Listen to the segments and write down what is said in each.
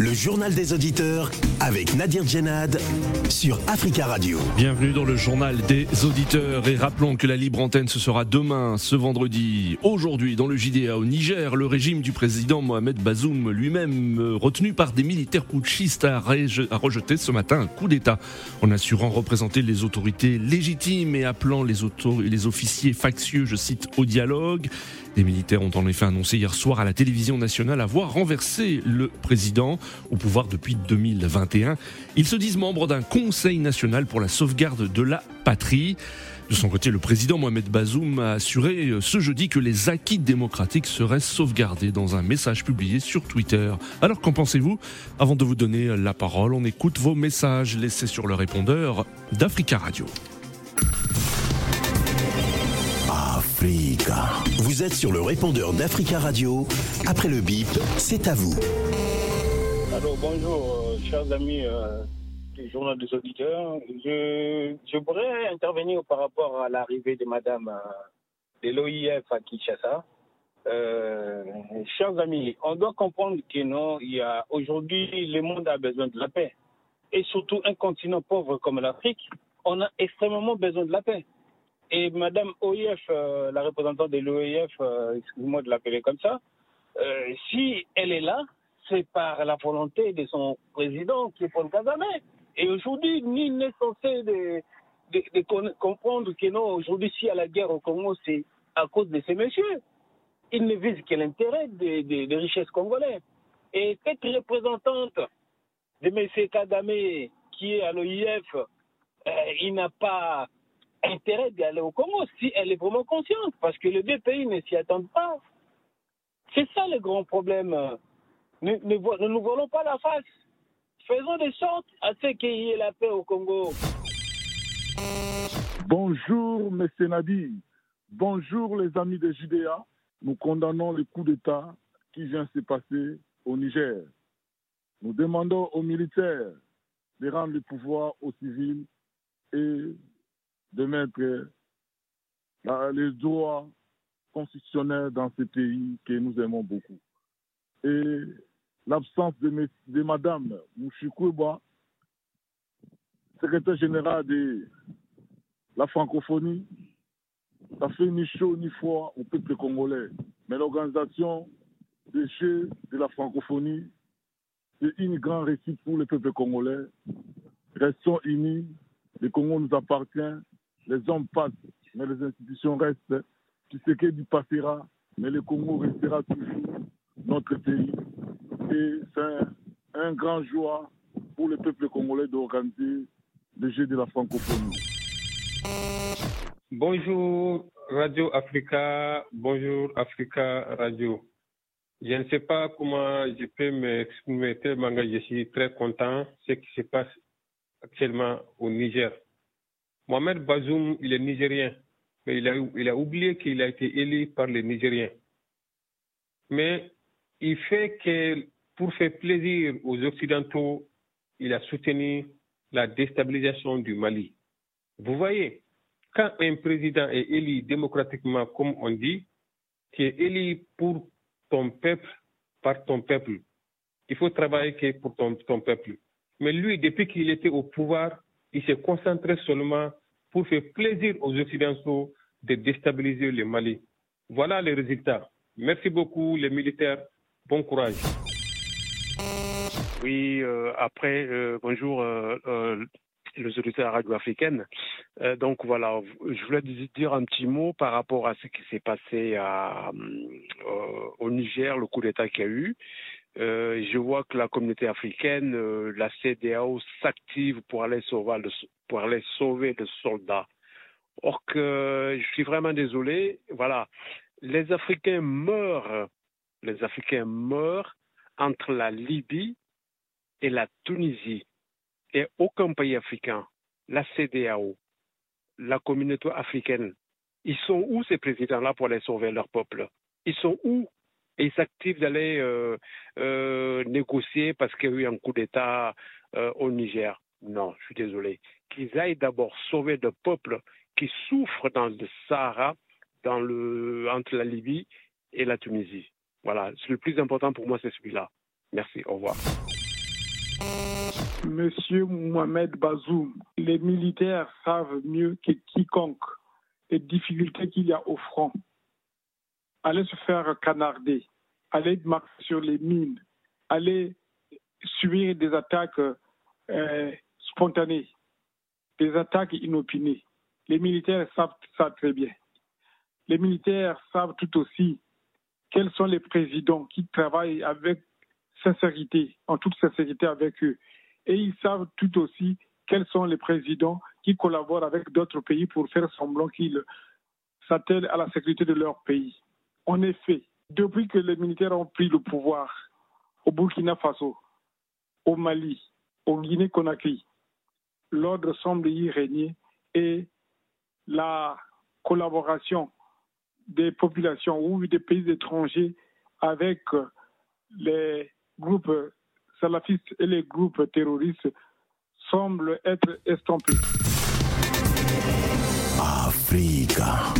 Le journal des auditeurs avec Nadir Djenad sur Africa Radio. Bienvenue dans le journal des auditeurs et rappelons que la libre antenne ce sera demain, ce vendredi. Aujourd'hui, dans le JDA au Niger, le régime du président Mohamed Bazoum lui-même, euh, retenu par des militaires putschistes, a, rejeté ce matin un coup d'État en assurant représenter les autorités légitimes et appelant les, les officiers factieux, je cite, au dialogue. Les militaires ont en effet annoncé hier soir à la télévision nationale avoir renversé le président au pouvoir depuis 2021. Ils se disent membres d'un Conseil national pour la sauvegarde de la patrie. De son côté, le président Mohamed Bazoum a assuré ce jeudi que les acquis démocratiques seraient sauvegardés dans un message publié sur Twitter. Alors qu'en pensez-vous? Avant de vous donner la parole, on écoute vos messages laissés sur le répondeur d'Africa Radio. Vous êtes sur le répondeur d'Africa Radio. Après le bip, c'est à vous. Alors bonjour, euh, chers amis euh, du journal des auditeurs. Je, je voudrais intervenir par rapport à l'arrivée de Madame euh, de l'OIF à Kinshasa. chers amis, on doit comprendre que non, il y a aujourd'hui le monde a besoin de la paix et surtout un continent pauvre comme l'Afrique, on a extrêmement besoin de la paix. Et Madame OIF, la représentante de l'OIF, excusez-moi de l'appeler comme ça, si elle est là, c'est par la volonté de son président qui est Paul Kagame. Et aujourd'hui, nul n'est censé de, comprendre que non, aujourd'hui, s'il y a la guerre au Congo, c'est à cause de ces messieurs. Ils ne visent que l'intérêt des, richesses congolaises. Et cette représentante de M. Kagame, qui est à l'OIF, euh, il n'a pas intérêt d'aller au Congo si elle est vraiment consciente, parce que les deux pays ne s'y attendent pas. C'est ça le grand problème. Ne, nous volons pas la face. Faisons des sortes à ce qu'il y ait la paix au Congo. Bonjour, M. Nadi. Bonjour, les amis de JDA. Nous condamnons le coup d'État qui vient se passer au Niger. Nous demandons aux militaires de rendre le pouvoir aux civils et de mettre les droits constitutionnels dans ce pays que nous aimons beaucoup. Et l'absence de, de Madame Mouchikweba, secrétaire général de la francophonie, ça fait ni chaud ni froid au peuple congolais. Mais l'organisation des Jeux de la francophonie, c'est une grande réussite pour le peuple congolais. Restons unis, le Congo nous appartient, les hommes passent, mais les institutions restent. du passera, mais le Congo restera toujours notre pays et c'est un grand joie pour le peuple congolais d'organiser le jeu de la francophonie. Bonjour Radio Africa, bonjour Africa Radio. Je ne sais pas comment je peux m'exprimer tellement je suis très content de ce qui se passe actuellement au Niger. Mohamed Bazoum, il est nigérien, mais il a, oublié qu'il a été élu par les Nigériens. Mais il fait que pour faire plaisir aux Occidentaux, il a soutenu la déstabilisation du Mali. Vous voyez, quand un président est élu démocratiquement, comme on dit, tu es élu pour ton peuple, par ton peuple. Il faut travailler pour ton, ton peuple. Mais lui, depuis qu'il était au pouvoir, il s'est concentré seulement pour faire plaisir aux Occidentaux de déstabiliser le Mali. Voilà les résultats. Merci beaucoup, les militaires. Bon courage. Oui, euh, après, euh, bonjour euh, les auditeurs radio-africaines. donc voilà, je voulais dire un petit mot par rapport à ce qui s'est passé au Niger, le coup d'État qu'il y a eu. Je vois que la communauté africaine, la CDAO, s'active pour aller sauver le, pour aller sauver soldat. Or que je suis vraiment désolé, voilà, les Africains meurent, les Africains meurent entre la Libye et la Tunisie. Et aucun pays africain, la CDAO, la communauté africaine, ils sont où ces présidents-là pour aller sauver leur peuple? Ils sont où? Et ils s'activent d'aller euh, euh, négocier parce qu'il y a eu un coup d'État euh, au Niger. Non, je suis désolé. Qu'ils aillent d'abord sauver le peuple qui souffre dans le Sahara, dans le, entre la Libye et la Tunisie. Voilà, le plus important pour moi, c'est celui-là. Merci, au revoir. Monsieur Mohamed Bazoum, les militaires savent mieux que quiconque les difficultés qu'il y a au front. Allez se faire canarder, allez marcher sur les mines, allez subir des attaques euh, spontanées, des attaques inopinées. Les militaires savent ça très bien. Les militaires savent tout aussi quels sont les présidents qui travaillent avec sincérité, en toute sincérité avec eux. Et ils savent tout aussi quels sont les présidents qui collaborent avec d'autres pays pour faire semblant qu'ils s'attellent à la sécurité de leur pays. En effet, depuis que les militaires ont pris le pouvoir au Burkina Faso, au Mali, au Guinée-Conakry, l'ordre semble y régner et la collaboration des populations ou des pays étrangers avec les groupes salafistes et les groupes terroristes semble être estompé. Africa.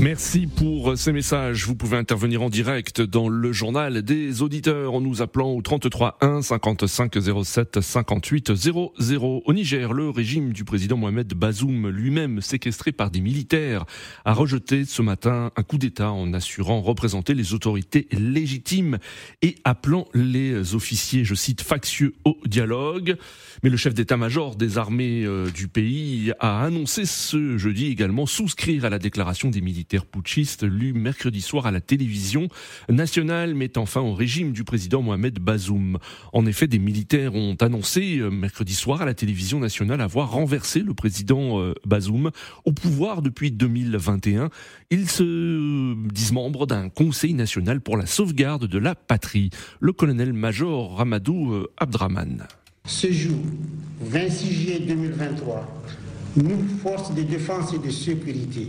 Merci pour ces messages. Vous pouvez intervenir en direct dans le journal des auditeurs en nous appelant au 33 1 55 07 58 00. Au Niger, le régime du président Mohamed Bazoum, lui-même séquestré par des militaires, a rejeté ce matin un coup d'État en assurant représenter les autorités légitimes et appelant les officiers, je cite, factieux au dialogue. Mais le chef d'état-major des armées euh, du pays a annoncé ce jeudi également souscrire à la déclaration des militaires putschiste lu mercredi soir à la télévision nationale mettant fin au régime du président Mohamed Bazoum. En effet, des militaires ont annoncé euh, mercredi soir à la télévision nationale avoir renversé le président euh, Bazoum au pouvoir depuis 2021. Ils se disent membres d'un conseil national pour la sauvegarde de la patrie. Le colonel-major Ramadou euh, Abdraman. Ce jour, 26 juillet 2023, nous, forces de défense et de sécurité,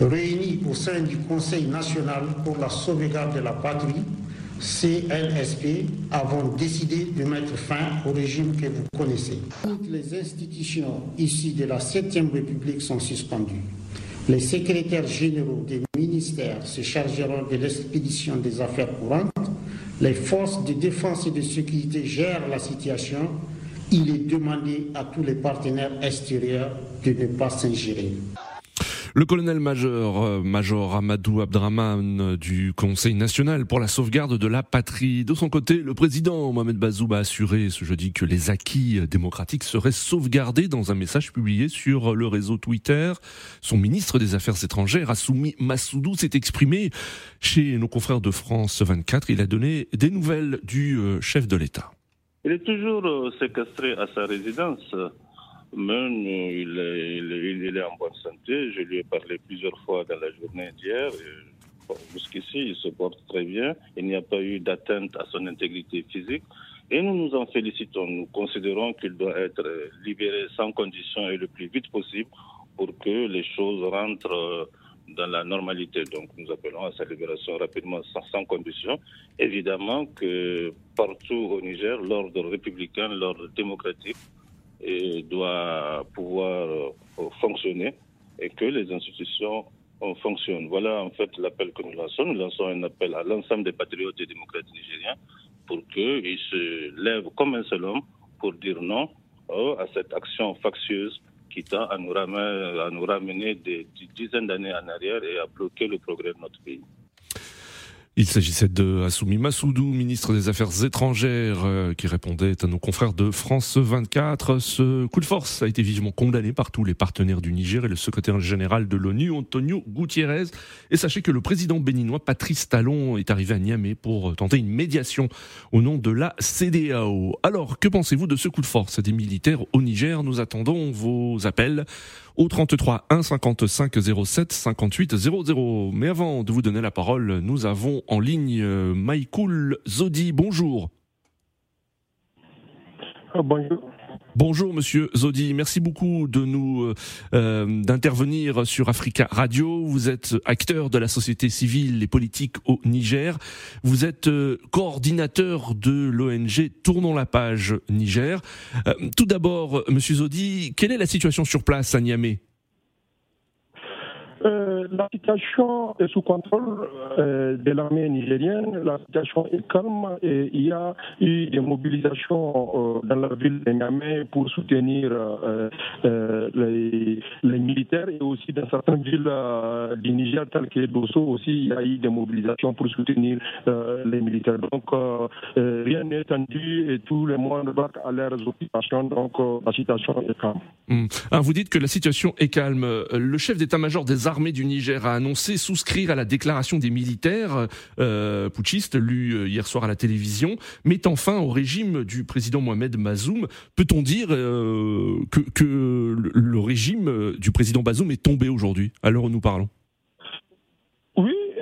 réunis au sein du Conseil national pour la sauvegarde de la patrie, CNSP, avons décidé de mettre fin au régime que vous connaissez. Toutes les institutions ici de la 7e République sont suspendues. Les secrétaires généraux des ministères se chargeront de l'expédition des affaires courantes. Les forces de défense et de sécurité gèrent la situation. Il est demandé à tous les partenaires extérieurs de ne pas s'ingérer. Le colonel-major euh, Major Amadou Abdraman euh, du Conseil national pour la sauvegarde de la patrie. De son côté, le président Mohamed Bazoum a assuré ce jeudi que les acquis démocratiques seraient sauvegardés dans un message publié sur le réseau Twitter. Son ministre des Affaires étrangères, Assoumi Massoudou, s'est exprimé chez nos confrères de France 24. Il a donné des nouvelles du euh, chef de l'État. Il est toujours séquestré à sa résidence il est, il, est, en bonne santé. Je lui ai parlé plusieurs fois dans la journée d'hier. Jusqu'ici, il se porte très bien. Il n'y a pas eu d'atteinte à son intégrité physique. Et nous nous en félicitons. Nous considérons qu'il doit être libéré sans condition et le plus vite possible pour que les choses rentrent euh, dans la normalité. Donc nous appelons à sa libération rapidement sans, sans condition. Évidemment que partout au Niger, l'ordre républicain, l'ordre démocratique doit pouvoir euh, fonctionner et que les institutions euh, fonctionnent. Voilà en fait l'appel que nous lançons. Nous lançons un appel à l'ensemble des patriotes et démocrates nigériens pour qu'ils se lèvent comme un seul homme pour dire non euh, à cette action factieuse qui tend à nous ramener, à nous ramener des dizaines d'années en arrière et à bloquer le progrès de notre pays. Il s'agissait de Assoumi Massoudou, ministre des Affaires étrangères, euh, qui répondait à nos confrères de France 24. Ce coup de force a été vivement condamné par tous les partenaires du Niger et le secrétaire général de l'ONU, Antonio Gutiérrez. Et sachez que le président béninois, Patrice Talon, est arrivé à Niamey pour tenter une médiation au nom de la CDAO. Alors, que pensez-vous de ce coup de force des militaires au Niger? Nous attendons vos appels au 33 1 55 07 58 00. Mais avant de vous donner la parole, nous avons en ligne euh, Maïkoul Zodi. Bonjour. Oh, bonjour. Bonjour Monsieur Zodi, merci beaucoup de nous euh, d'intervenir sur Africa Radio. Vous êtes acteur de la société civile et politique au Niger. Vous êtes euh, coordinateur de l'ONG Tournons la page Niger. Euh, tout d'abord, Monsieur Zodi, quelle est la situation sur place à Niamey? Euh, la situation est sous contrôle euh, de l'armée nigérienne. La situation est calme et il y a eu des mobilisations euh, dans la ville de Niamey pour soutenir les, les, militaires et aussi dans certaines villes du Niger, telles que Dosso aussi, il y a eu des mobilisations pour soutenir les militaires. Donc rien n'est tendu et tout le monde va à leurs occupations. Donc la situation est calme. Hmm. Ah, vous dites que la situation est calme. Le chef d'état-major des armées du Niger a annoncé souscrire à la déclaration des militaires euh, putschistes lue euh, hier soir à la télévision, mettant fin au régime du président Mohamed Bazoum. Peut-on dire euh, que, le régime du président Bazoum est tombé aujourd'hui, à l'heure où nous parlons?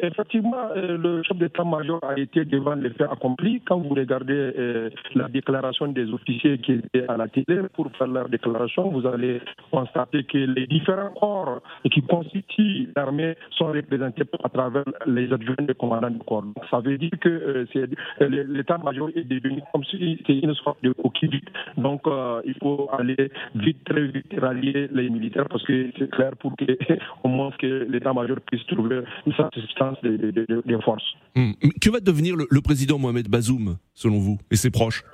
Effectivement, euh, le chef d'état-major a été devant les faits accomplis. Quand vous regardez euh, la déclaration des officiers qui étaient à la télé pour faire leur déclaration, vous allez constater que les différents corps qui constituent l'armée sont représentés à travers les adjoints des commandants du corps. ça veut dire que euh, l'état-major est devenu comme si c'était une sorte de coquille Donc, il faut aller vite, très vite rallier les militaires parce que c'est clair pour que, au moins que l'état-major puisse trouver une satisfaction des. Hmm. Que va devenir le, président Mohamed Bazoum, selon vous, et ses proches?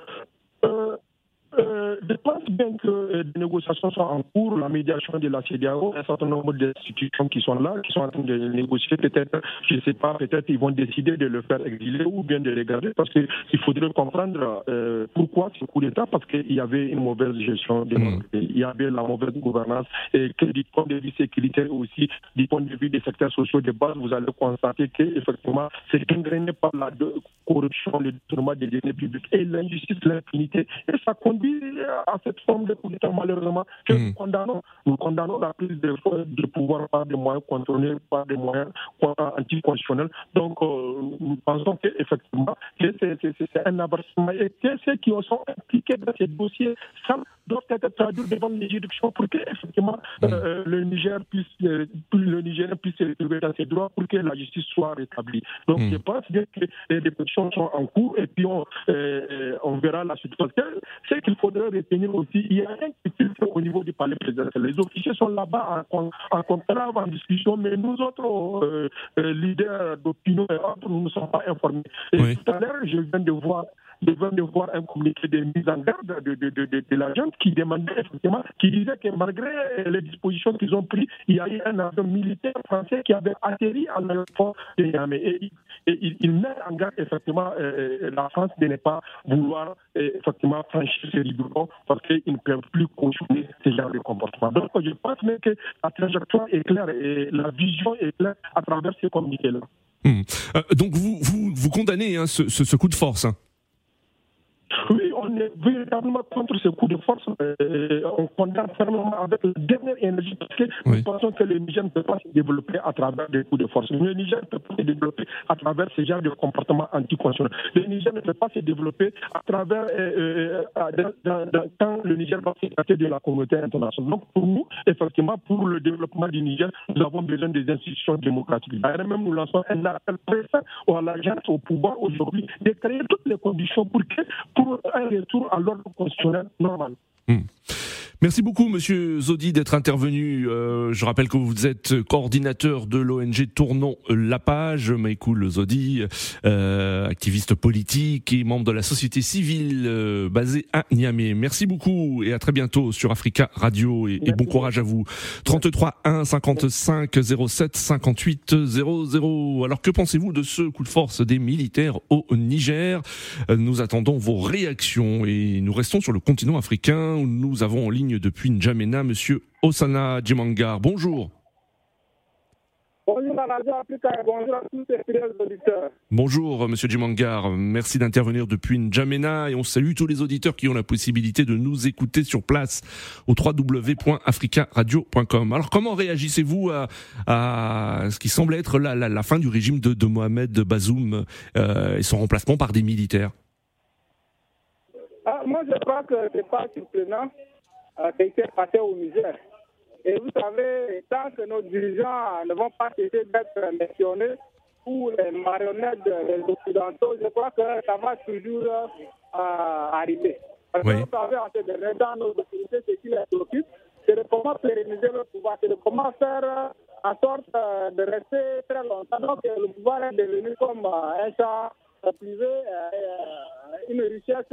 Je pense bien que euh, des négociations sont en cours, la médiation de la CDAO, un certain nombre d'institutions qui sont là, qui sont en train de négocier. Peut-être, je ne sais pas, peut-être ils vont décider de le faire exiler ou bien de le garder parce qu'il faudrait comprendre euh, pourquoi ce coup d'État, parce qu'il y avait une mauvaise gestion, des mmh. il y avait la mauvaise gouvernance et que du point de vue sécuritaire aussi, du point de vue des secteurs sociaux de base, vous allez constater qu'effectivement, c'est ingréné par la corruption, le détournement des données publiques et l'injustice, l'impunité. Et ça conduit à cette forme de coup d'État, malheureusement, que nous hmm. condamnons. Nous condamnons la prise de, de pouvoir par des moyens contrôlés, par des moyens anticonstitutionnels. Donc, euh, nous pensons qu'effectivement, c'est un avancement et que ceux qui sont impliqués dans ces dossiers ça doivent être traduits devant les juridictions pour que, effectivement, hmm. euh, le Niger puisse, euh, le Niger puisse se retrouver dans ses droits pour que la justice soit rétablie. Donc, hmm. je pense que les dépositions sont en cours et puis on, on verra la suite. Parce que ce qu'il faudrait retenir aussi, il y a rien qui filtre au niveau du palais présidentiel. Les officiers sont là-bas en, en contrat, en discussion, mais nous autres euh, euh, leaders d'opinion et autres, nous ne sommes pas informés. Et tout à l'heure, je viens de voir viens de voir un communiqué de mise en garde de, de, de, de, la qui demandait effectivement, qui disait que malgré les dispositions qu'ils ont prises, il y a eu un avion militaire français qui avait atterri à l'aéroport de Niamey. Et, il, met en garde effectivement euh, euh, la France de ne pas vouloir euh, effectivement franchir ces librons parce qu'ils ne peuvent plus continuer ce genre de comportement. Donc je pense que la trajectoire est claire et la vision est claire à travers ces communiqués-là. Hmm. donc vous, vous, vous condamnez hein, ce, ce, coup de force hein oui, on est véritablement contre ce coup de force. Euh, on condamne fermement avec la dernière énergie parce que nous pensons que le Niger ne peut pas se développer à travers des coups de force. Le Niger ne peut pas se développer à travers ce genre de comportement anticonstitutionnel. Le Niger ne peut pas se développer à travers euh, euh, quand le Niger va se de la communauté internationale. Donc pour nous, effectivement, pour le développement du Niger, nous avons besoin des institutions démocratiques. D'ailleurs, même nous lançons un appel pressant à l'agence au pouvoir aujourd'hui de créer toutes les conditions pour que pour un retour à l'ordre constitutionnel normal. Hmm. Merci beaucoup, Monsieur Zodi, d'être intervenu. Euh, je rappelle que vous êtes coordinateur de l'ONG Tournons la page. Maïkoul Zodi, euh, activiste politique et membre de la société civile euh, basée à Niamey. Merci beaucoup et à très bientôt sur Africa Radio et, bon courage à vous. 33 1 55 07 58 00. Alors que pensez-vous de ce coup de force des militaires au Niger? Nous attendons vos réactions et nous restons sur le continent africain où nous avons en ligne depuis N'Djamena, Monsieur Osana Djimangar. Bonjour. Bonjour bonjour à tous les auditeurs. Bonjour Monsieur Djimangar, merci d'intervenir depuis N'Djamena et on salue tous les auditeurs qui ont la possibilité de nous écouter sur place au www.africaradio.com. Alors comment réagissez-vous à, ce qui semble être la, fin du régime de, Mohamed Bazoum euh, et son remplacement par des militaires? Ah, Moi je crois que ce n'est pas surprenant ce qui s'est passé au Niger. Et vous savez, tant que nos dirigeants ne vont pas cesser d'être mentionnés ou les marionnettes des Occidentaux, je crois que ça va toujours arriver. Parce que vous savez, en ces derniers temps, nos autorités, ce qui les préoccupe, c'est de comment pérenniser le pouvoir, c'est de comment faire en sorte de rester très longtemps. Donc, le pouvoir est devenu comme un chat privé, une richesse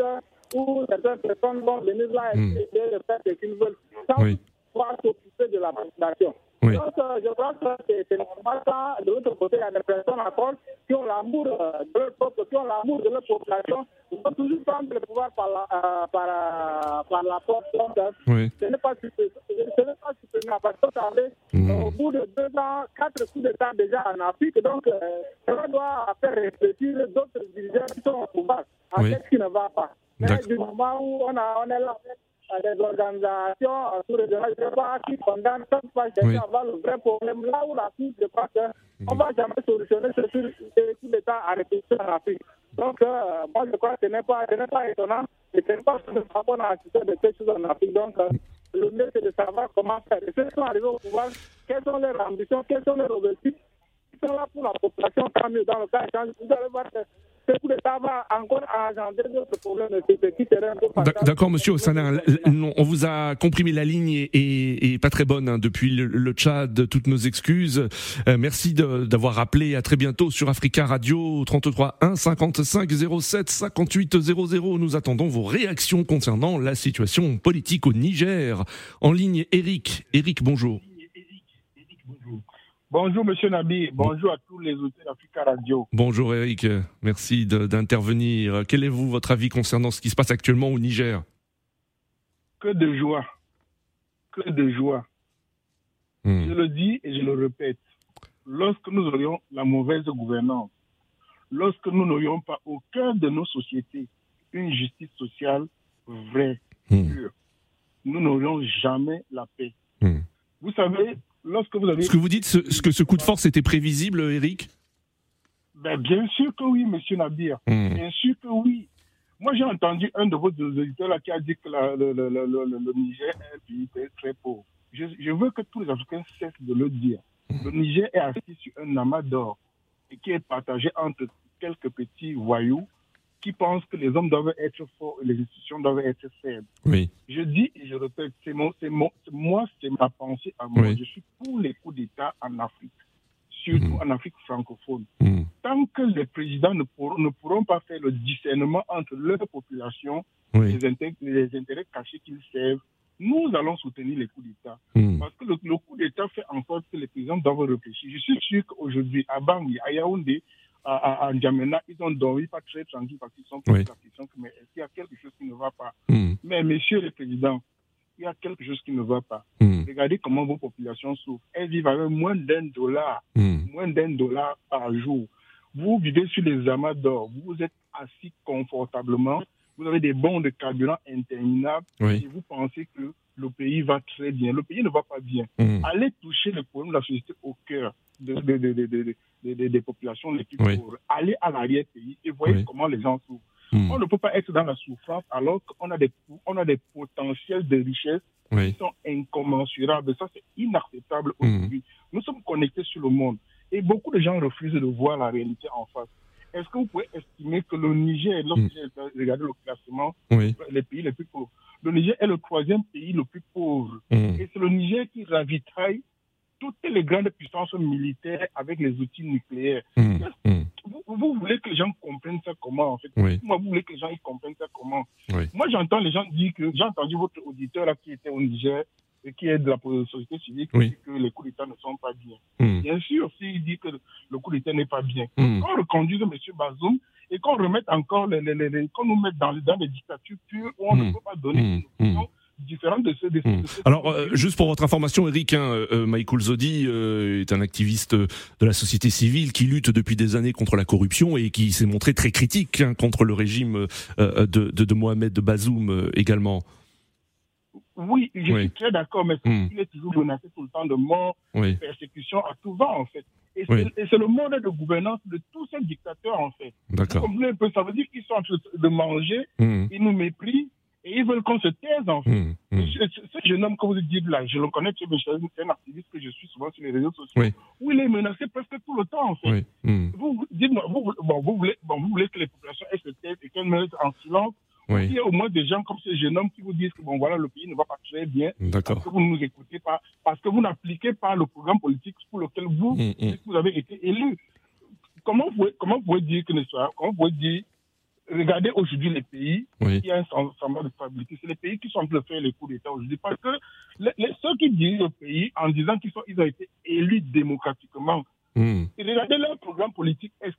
où certaines personnes vont venir là et essayer de faire ce qu'ils veulent sans pouvoir s'occuper de la population. Oui. Donc, je crois que c'est normal ça. De l'autre côté, il y a des personnes encore qui ont l'amour de leur peuple, qui ont l'amour de leur population. Ils vont toujours prendre le pouvoir par la, euh, par, euh, par la porte. Donc, Oui. ce n'est pas suffisant. Parce que, vous savez, au bout de deux ans, quatre coups d'État déjà en Afrique, donc, euh, cela doit faire réfléchir d'autres dirigeants qui sont au pouvoir à Oui. ce qui ne va pas. Mais du moment où on, a, on est là avec euh, des organisations euh, sous-régionales, je crois, qui condamnent chaque fois chercher à avoir le vrai problème. Là où la Cour, je crois qu'on ne va jamais solutionner ce coup d'État à répétition en Afrique. Donc, euh, moi, je crois que ce n'est pas, ce pas étonnant et ce n'est pas ce qu'on a assisté de ces choses en Afrique. Donc, euh, le mieux, c'est de savoir comment faire. Et ceux qui sont arrivés au pouvoir, quelles sont leurs ambitions, quels sont leurs objectifs Ils sont là pour la population, tant mieux. Dans le cas vous allez voir que ce coup d'État va encore engendrer d'autres problèmes de sécurité qui seraient un peu D'ac- fatals. D'accord, monsieur Ossanin. On vous a compris, mais la ligne est pas très bonne hein, depuis le, le Tchad. Toutes nos excuses. Euh, merci de- d'avoir rappelé. À très bientôt sur Africa Radio 33 1 55 07 58 00. Nous attendons vos réactions concernant la situation politique au Niger. En ligne, Eric. Eric, bonjour. Bonjour, monsieur Nabi. Bonjour à tous les auditeurs d'Africa Radio. Bonjour Eric. Merci d'intervenir. Quel est vous votre avis concernant ce qui se passe actuellement au Niger? Que de joie. Que de joie. Hmm. Je le dis et je le répète. Lorsque nous aurions la mauvaise gouvernance, lorsque nous n'aurions pas au cœur de nos sociétés une justice sociale vraie, pure, nous n'aurions jamais la paix. Hmm. Vous savez, lorsque vous avez... Ce que vous dites, ce, ce que ce coup de force était prévisible, Eric? Ben, bien sûr que oui, monsieur Nabir. Hmm. Bien sûr que oui. Moi, j'ai entendu un de vos auditeurs là qui a dit que la- le, le- le- le- le Niger est un pays très, très pauvre. Je, je veux que tous les Africains cessent de le dire. Le Niger est assis sur un amas d'or et qui est partagé entre quelques petits voyous qui pensent que les hommes doivent être forts et les institutions doivent être faibles. Oui. Je dis et je répète, c'est moi, c'est ma pensée à moi. Oui. Je suis pour les coups d'État en Afrique, surtout en Afrique francophone. Hmm. Tant que les présidents ne pourront, ne pourront pas faire le discernement entre leur population Oui. et les intérêts, les intérêts cachés qu'ils servent, nous allons soutenir les coups d'État. Hmm. Parce que le, le coup d'État fait en sorte que les présidents doivent réfléchir. Je suis sûr qu'aujourd'hui, à Bangui, à Yaoundé, à, à, N'Djamena, ils ont dormi pas très tranquille parce qu'ils sont posés Oui. la question que, mais est-ce qu'il y a quelque chose qui ne va pas? Hmm. Mais messieurs les présidents, il y a quelque chose qui ne va pas. Hmm. Regardez comment vos populations souffrent. Elles vivent avec moins d'un dollar, Hmm. moins d'un dollar par jour. Vous vivez sur les amas d'or, vous êtes assis confortablement, vous avez des bons de carburant interminables Oui. et vous pensez que le pays va très bien. Le pays ne va pas bien. Hmm. Allez toucher le problème de la société au cœur de- de- de- de- de- de- de- des populations les plus Oui. pauvres. Allez à l'arrière-pays et voyez Oui. comment les gens souffrent. Hmm. On ne peut pas être dans la souffrance alors qu'on a des, on a des potentiels de richesse qui sont incommensurables. Ça, c'est inacceptable Hmm. aujourd'hui. Nous sommes connectés sur le monde et beaucoup de gens refusent de voir la réalité en face. Est-ce que vous pouvez estimer que le Niger, lorsque j'ai regardé le classement, Oui. les pays les plus pauvres, le Niger est le troisième pays le plus pauvre. Hmm. Et c'est le Niger qui ravitaille toutes les grandes puissances militaires avec les outils nucléaires. Hmm. Vous, vous voulez que les gens comprennent ça comment, en fait? Oui. Moi, vous voulez que les gens ils comprennent ça comment? Oui. Moi, j'entends les gens dire que... J'ai entendu votre auditeur là, qui était au Niger qui est de la société civile qui Oui. dit que les coups d'État ne sont pas bien. Hmm. Bien sûr, s'il dit que le coup d'État n'est pas bien. Hmm. Qu'on reconduise M. Bazoum et qu'on remette encore les... les, les- les- qu'on nous mette dans, dans des dictatures pures où on Hmm. ne peut pas donner Hmm. une opinion différente de ceux de, Hmm. de ceux- Alors, euh, juste pour votre information, Eric, hein, euh, Michael Zodi euh, est un activiste de la société civile qui lutte depuis des années contre la corruption et qui s'est montré très critique hein, contre le régime euh, de, de, de Mohamed Bazoum euh, également. Oui, je Oui. suis très d'accord, mais Hmm. il est toujours menacé tout le temps de mort, Oui. de persécution à tout va, en fait. Et c'est Oui. le mode de gouvernance de tous ces dictateurs, en fait. D'accord. Ça veut dire qu'ils sont en train de manger, Hmm. ils nous méprisent, Et ils veulent qu'on se taise, en fait. Hum. Ce, jeune homme que vous dites là, je le connais, c'est un activiste que je suis souvent sur les réseaux sociaux, Oui. où il est menacé presque tout le temps, en fait. Vous, vous- bon, vous, voulez, bon, vous voulez que les populations se taisent et qu'elles mettent en silence. Oui. Il y a au moins des gens comme ce jeune homme qui vous disent que bon, voilà, le pays ne va pas très bien. Parce que vous ne nous écoutez pas, parce que vous n'appliquez pas le programme politique pour lequel vous, Hum, hum. vous avez été élu. Comment vous, pouvez- comment vous pouvez dire que ne soit, comment vous pouvez dire, regardez aujourd'hui les pays, Oui. il y a un sem- semblant de stabilité, c'est les pays qui sont en train de faire les coups d'État aujourd'hui. Parce que les, les- ceux qui dirigent le pays en disant qu'ils ils ont été élus démocratiquement, Hum. et regardez leur programme politique. Est-ce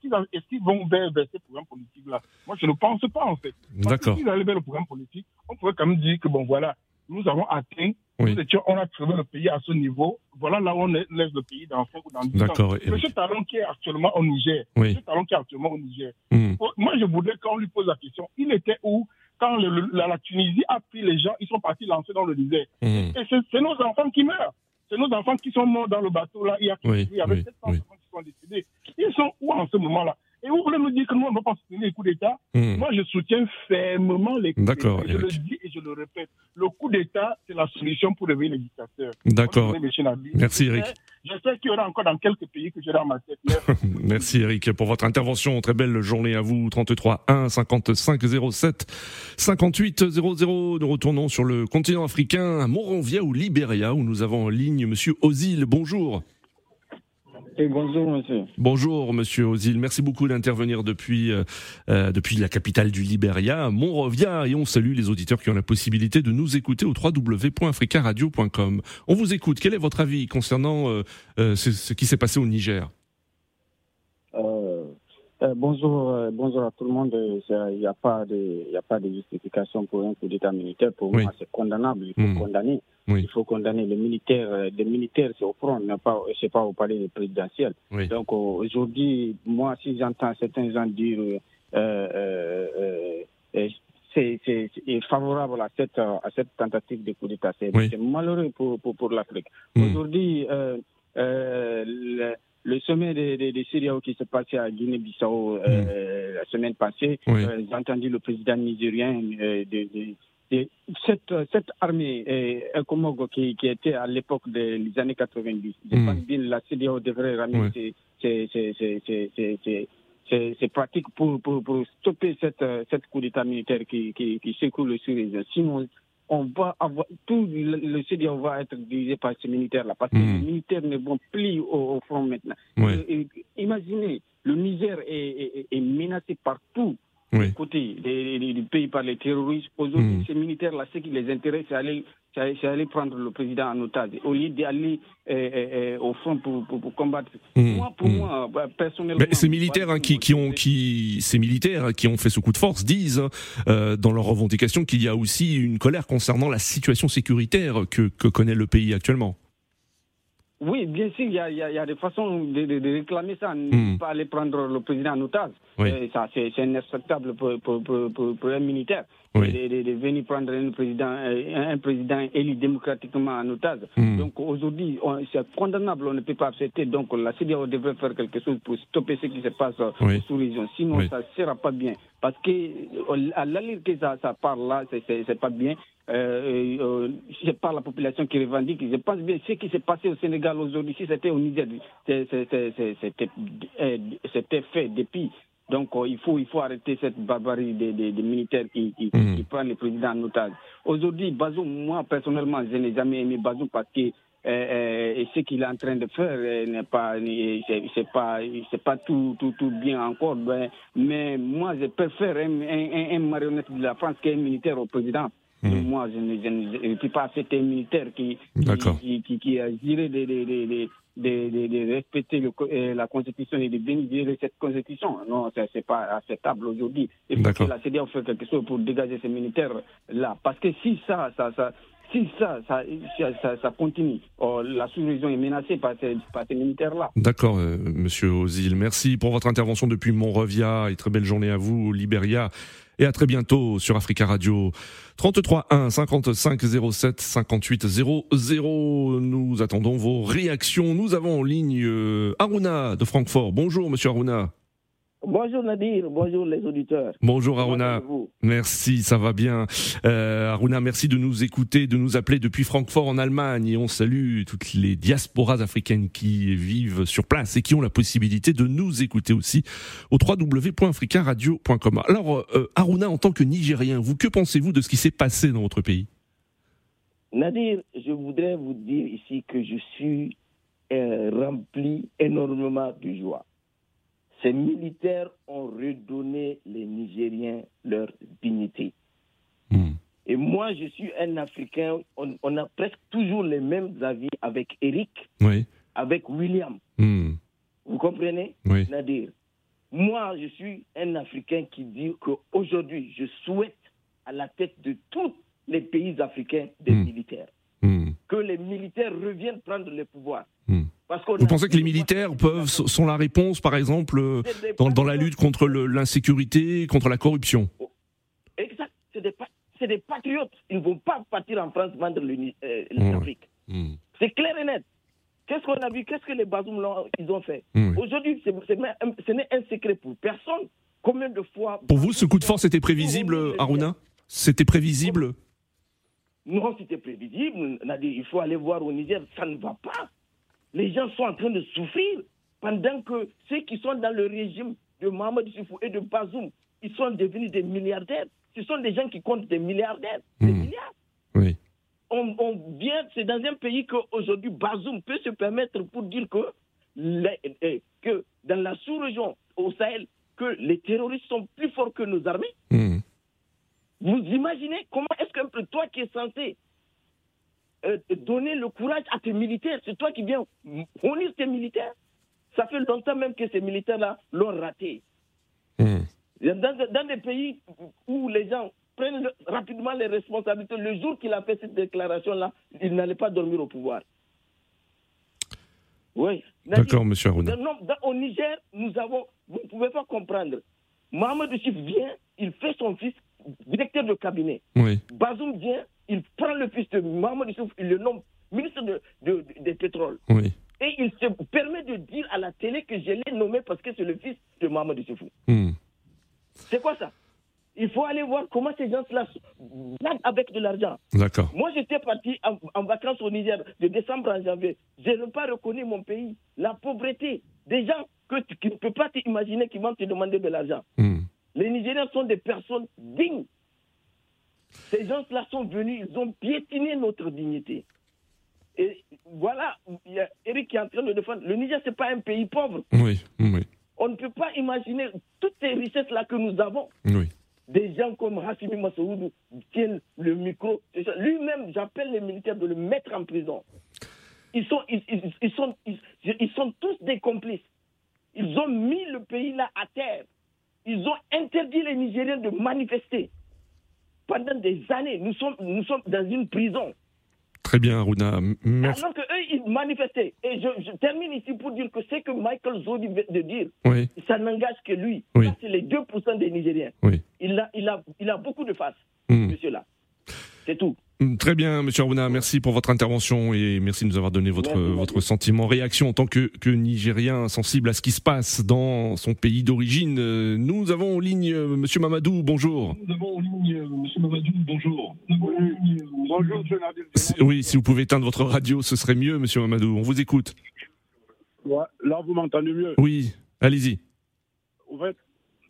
qu'ils vont vers, vers ces programmes politiques-là? Moi, je ne pense pas, en fait. D'accord. s'ils allaient vers le programme politique, on pourrait quand même dire que, bon, voilà, nous avons atteint, Oui. nous étions, on a trouvé le pays à ce niveau. Voilà là où on laisse le pays dans 5 ou dans 10 ans. Monsieur Talon qui est actuellement au Niger, Oui. Monsieur Talon qui est actuellement au Niger, Hum. Oh, moi, je voudrais qu'on lui pose la question, il était où quand le- le- la, la Tunisie a pris les gens, ils sont partis lancer dans le désert? Hum. Et c'est nos enfants qui meurent. C'est nos enfants qui sont morts dans le bateau là. Il y a, Oui, il y avait oui, 700 oui. enfants qui sont décédés. Ils sont où en ce moment-là? Et vous voulez nous dire que nous, on ne va pas soutenir les coups d'État? Hum. Moi, je soutiens fermement les coups D'accord, d'État. Je le dis et je le répète. Le coup d'État, c'est la solution pour réveiller les dictateurs. D'accord. Merci, Eric. J'espère qu'il y aura encore dans quelques pays que j'ai dans ma. Merci. Eric pour votre intervention. Très belle journée à vous. 33 1 55 07 58 00. Nous retournons sur le continent africain, à Monrovia ou Libéria, où nous avons en ligne Monsieur Ozil. Bonjour. Bonjour, monsieur. Bonjour Monsieur Ozil. Merci beaucoup d'intervenir depuis euh, euh, depuis la capitale du Libéria, Monrovia, et on salue les auditeurs qui ont la possibilité de nous écouter au www.africaradio.com. On vous écoute. Quel est votre avis concernant euh, ce, qui s'est passé au Niger? Euh, bonjour, euh, bonjour à tout le monde. Euh, Il n'y a pas de, il y a pas de justification pour un coup d'État militaire. Pour Oui. moi, c'est condamnable. Il faut Mm. condamner. Oui. Il faut condamner les militaires. euh, Les militaires, c'est au front, pas, c'est pas au palais présidentiel. Oui. Donc euh, aujourd'hui, moi, si j'entends certains gens dire, euh, euh, euh, euh, c'est favorable à cette, euh, à cette tentative de coup d'État. C'est malheureux pour, pour, pour l'Afrique. Mm. Aujourd'hui, euh, euh, le, le sommet des de, de CEDEAO qui s'est passé à Guinée-Bissau euh, la semaine passée, Oui. euh, j'ai entendu le président nigérien euh, de, de- de- cette, cette armée euh, Nkomogo qui, qui était à l'époque des années 90. Je Mm. pense bien la CEDEAO devrait ramener Ouais. ses, pratiques pour, pour, pour stopper cette, euh, cette coup d'État militaire qui, qui, qui secoue le sous-région. Sinon, on va avoir, tout le, le CEDEAO va être dirigé par ces militaires-là, parce que Mm. les militaires ne vont plus au, au front maintenant. Ouais. Imaginez, le Niger est, est- est menacé partout Oui. côté des- des- du pays par les terroristes. Aujourd'hui, Mm. ces militaires-là, ce qui les intéresse, c'est aller, aller prendre le président en otage, au lieu d'aller euh, euh, euh, au front pour, pour, pour combattre. Mm. Moi, pour Mm. moi, bah, personnellement... Mais ces militaires hein, qui, qui ont qui ces militaires qui ont fait ce coup de force disent hein, euh, dans leurs revendications qu'il y a aussi une colère concernant la situation sécuritaire que, que connaît le pays actuellement. Oui, bien sûr, il y a, il y a- il y a des façons de, de- de réclamer ça, ne Mm. pas aller prendre le président en otage. Oui. Euh, ça, c'est inacceptable pour, pour, pour, pour- pour un militaire Oui. de, venir prendre un président, euh, un président élu démocratiquement en otage. Mm. Donc aujourd'hui, on- c'est condamnable, on ne peut pas accepter. Donc la CDAO devrait faire quelque chose pour stopper ce qui se passe Oui. sous région. Sinon, ça ne sera pas bien. Parce que euh, à l'allure que ça, ça parle là, c'est c'est pas bien. Euh, euh, c'est pas la population qui revendique. Je pense bien ce qui s'est passé au Sénégal aujourd'hui, si c'était au Niger, c'était euh, c'était fait depuis. Donc euh, il faut il faut arrêter cette barbarie des, des- des militaires qui, qui, Mhm. qui prennent le président en otage. Aujourd'hui, Bazoum, moi personnellement, je n'ai jamais aimé Bazoum parce que euh, euh, et ce qu'il est en train de faire euh, n'est pas c'est pas c'est pas tout tout tout bien encore ben, mais moi je préfère un, un, un- un marionnette de la France qu'un militaire au président Mhm. moi je ne, peux pas un militaire qui qui, qui, a juré de, de, de, respecter le euh, la constitution et de bénéficier cette constitution non ça c'est pas acceptable aujourd'hui faut D'accord. que la CDAO fasse quelque chose pour dégager ces militaires là parce que si ça ça ça si ça, ça, ça, continue, oh, la sous-région est menacée par ces, par ces militaires-là. D'accord, euh, Monsieur Ozil. Merci pour votre intervention depuis Monrovia et très belle journée à vous, Libéria. Et à très bientôt sur Africa Radio. 33 1 55 07 58 00. Nous attendons vos réactions. Nous avons en ligne euh, Aruna de Francfort. Bonjour, Monsieur Aruna. Bonjour Nadir, bonjour les auditeurs. Bonjour Aruna. Merci, ça va bien. Euh, Aruna, merci de nous écouter, de nous appeler depuis Francfort en Allemagne et on salue toutes les diasporas africaines qui vivent sur place et qui ont la possibilité de nous écouter aussi au www.africaradio.com. Alors euh, Aruna, en tant que Nigérien, vous que pensez-vous de ce qui s'est passé dans votre pays? Nadir, je voudrais vous dire ici que je suis euh, rempli énormément de joie ces militaires ont redonné les Nigériens leur dignité. Hmm. Et moi, je suis un Africain, on, a presque toujours les mêmes avis avec Eric, avec William. Hmm. Vous comprenez? Oui. Nadir Moi, je suis un Africain qui dit qu'aujourd'hui, je souhaite à la tête de tous les pays africains des Hmm. militaires. Que les militaires reviennent prendre le pouvoir. Vous pensez que les militaires peuvent sont la réponse, par exemple, euh, dans, dans la lutte contre l'insécurité, contre la corruption? Exact. C'est des, patriotes. Ils ne vont pas partir en France vendre euh, l'Afrique. Hmm. C'est clair et net. Qu'est-ce qu'on a vu? Qu'est-ce que les Bazoum ils ont fait? Oui. Aujourd'hui, ce n'est un secret pour personne. Combien de fois Pour vous, ce coup de force était prévisible, Aruna C'était prévisible? Non, c'était prévisible. On a dit, il faut aller voir au Niger, ça ne va pas. Les gens sont en train de souffrir pendant que ceux qui sont dans le régime de Mohamed Soufou et de Bazoum, ils sont devenus des milliardaires. Ce sont des gens qui comptent des milliardaires, des milliards. Oui. On, on vient, c'est dans un pays qu'aujourd'hui Bazoum peut se permettre pour dire que, les- eh, que dans la sous-région, au Sahel, que les terroristes sont plus forts que nos armées. Hmm. Vous imaginez comment est-ce que toi qui es censé euh, donner le courage à tes militaires, c'est toi qui viens honir tes militaires Ça fait longtemps même que ces militaires-là l'ont raté. Hmm. Dans, dans des pays où les gens prennent le- rapidement les responsabilités, le jour qu'il a fait cette déclaration-là, il n'allait pas dormir au pouvoir. Oui. D'accord, monsieur Aruna. Non, dans- au Niger, nous avons, vous ne pouvez pas comprendre. Mohamed Chif vient, il fait son fils directeur de cabinet. Oui. Bazoum vient, il prend le fils de Mohamed Youssouf, il le nomme ministre de, de- de- des pétroles. Oui. Et il se permet de dire à la télé que je l'ai nommé parce que c'est le fils de Mohamed Youssouf. Hmm. C'est quoi ça? Il faut aller voir comment ces gens-là blaguent avec de l'argent. D'accord. Moi, j'étais parti en, en vacances au Niger de décembre à janvier. Je n'ai pas reconnu mon pays. La pauvreté. Des gens que tu qui ne peux pas t'imaginer qui vont te demander de l'argent. Hmm. Les Nigériens sont des personnes dignes. Ces gens-là sont venus, ils ont piétiné notre dignité. Et voilà, il y a Eric qui est en train de défendre. Le Niger, ce n'est pas un pays pauvre. Oui. Oui. On ne peut pas imaginer toutes ces richesses-là que nous avons. Oui. Des gens comme Hassimi Massoudou tiennent le micro. Lui-même, j'appelle les militaires de le mettre en prison. Ils sont, ils, ils- ils sont, ils sont tous des complices. Ils ont mis le pays là à terre. Ils ont interdit les Nigériens de manifester. Pendant des années, nous sommes, nous sommes dans une prison. Très bien, Aruna. Merci. Alors qu'eux, ils manifestaient. Et je, je termine ici pour dire que c'est que Michael Zodi vient de dire, Oui. ça n'engage que lui. Oui. C'est les 2% des Nigériens. Oui. Il a, il a, il a beaucoup de face, Hmm. monsieur-là. C'est tout. Hmm, Très bien, Monsieur Aruna, merci pour votre intervention et merci de nous avoir donné votre, Merci, votre sentiment, réaction en tant que, que Nigérien sensible à ce qui se passe dans son pays d'origine. Euh, Nous avons en ligne euh, Monsieur Mamadou, bonjour. Nous avons en ligne euh, M. Mamadou, bonjour. Bonjour, M. Nadir. Si- Oui, si vous pouvez éteindre votre radio, ce serait mieux, Monsieur Mamadou. On vous écoute. Ouais, là, vous m'entendez mieux. Oui, allez-y. En fait,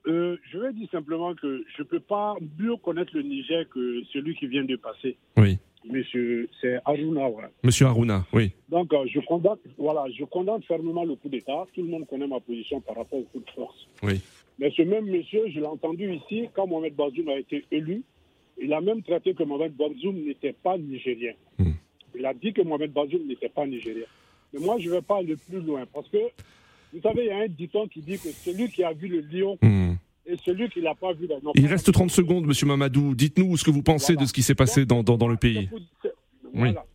euh, je vais dire simplement que je ne peux pas mieux connaître le Niger que celui qui vient de passer. Oui. Monsieur, c'est Aruna. ouais. Monsieur Aruna, oui. Donc, euh, je, condamne, voilà, je condamne fermement le coup d'État. Tout le monde connaît ma position par rapport au coup de force. Oui. Mais ce même monsieur, je l'ai entendu ici, quand Mohamed Bazoum a été élu, il a même traité que Mohamed Bazoum n'était pas nigérien. Il a dit que Mohamed Bazoum n'était pas nigérien. Mais moi, je ne vais pas aller plus loin parce que, vous savez, il y a un dicton qui dit que celui qui a vu le lion Hmm. Et celui qui l'a pas vu la Il reste 30 secondes, Monsieur Mamadou. Dites-nous ce que vous pensez de ce qui s'est passé dans, dans, dans le pays. Voilà.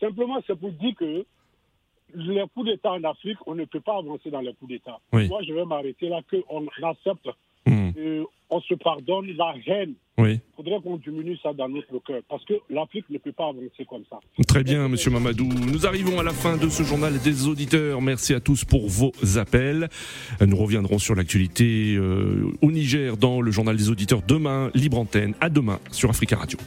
Simplement, c'est pour dire que les coups d'État en Afrique, on ne peut pas avancer dans les coups d'État. Oui. Moi, je vais m'arrêter là, qu'on accepte Hmm. euh, on se pardonne la haine. Oui. Il faudrait qu'on diminue ça dans notre cœur parce que l'Afrique ne peut pas avancer comme ça. Très bien, monsieur Mamadou. Nous arrivons à la fin de ce journal des auditeurs. Merci à tous pour vos appels. Nous reviendrons sur l'actualité euh, au Niger dans le journal des auditeurs demain, libre antenne. À demain sur Africa Radio.